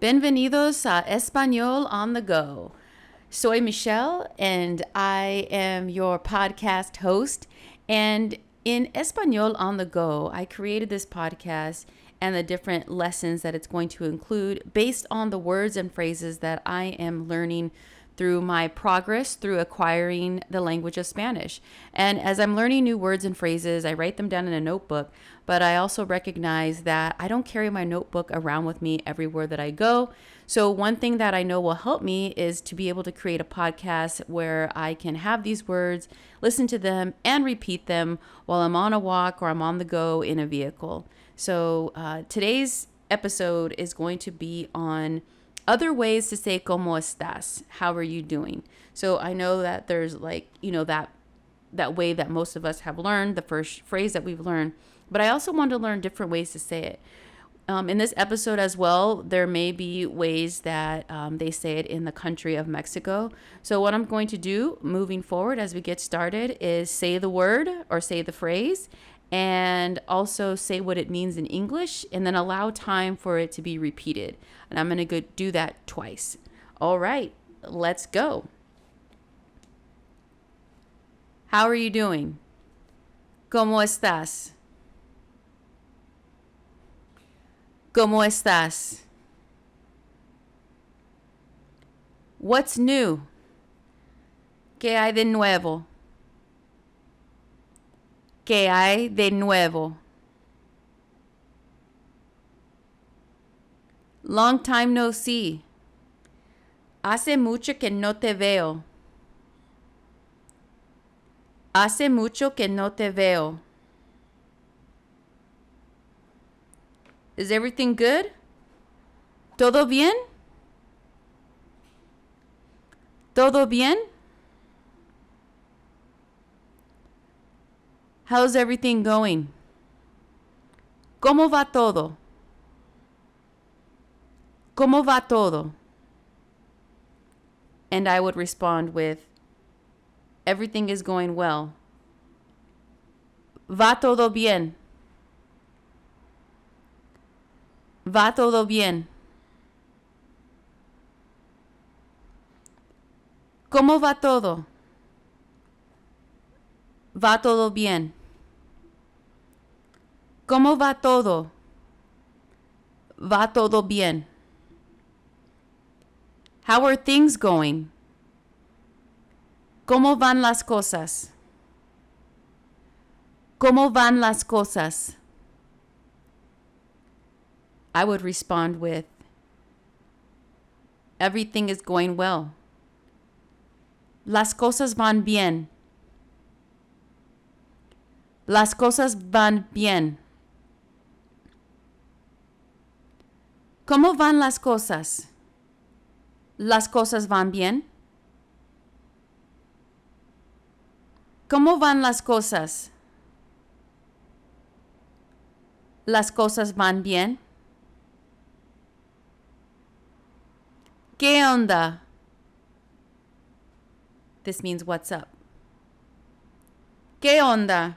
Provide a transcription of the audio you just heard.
Bienvenidos a Español on the Go. Soy Michelle and I am your podcast host. And in Español on the Go, I created this podcast and the different lessons that it's going to include based on the words and phrases that I am learning through my progress through acquiring the language of Spanish. And as I'm learning new words and phrases, I write them down in a notebook, but I also recognize that I don't carry my notebook around with me everywhere that I go. So, one thing that I know will help me is to be able to create a podcast where I can have these words, listen to them, and repeat them while I'm on a walk or I'm on the go in a vehicle. So, uh, today's episode is going to be on other ways to say como estás? How are you doing? So i know that there's like you know that that way that most of us have learned the first phrase that we've learned. But i also want to learn different ways to say it. Um, in this episode as well there may be ways that um, they say it in the country of mexico. So what i'm going to do moving forward as we get started is say the word or say the phrase and also say what it means in English and then allow time for it to be repeated. And I'm going to do that twice. All right, let's go. How are you doing? ¿Cómo estás? ¿Cómo estás? What's new? ¿Qué hay de nuevo? ¿Qué hay de nuevo? Long time no see. Hace mucho que no te veo. Hace mucho que no te veo. Is everything good? ¿Todo bien? ¿Todo bien? How's everything going? ¿Cómo va todo? ¿Cómo va todo? And I would respond with, Everything is going well. Va todo bien. Va todo bien. ¿Cómo va todo? Va todo bien. ¿Cómo va todo? Va todo bien. How are things going? ¿Cómo van las cosas? ¿Cómo van las cosas? I would respond with, Everything is going well. Las cosas van bien. Las cosas van bien. ¿Cómo van las cosas? ¿Las cosas van bien? ¿Cómo van las cosas? ¿Las cosas van bien? ¿Qué onda? This means what's up. ¿Qué onda?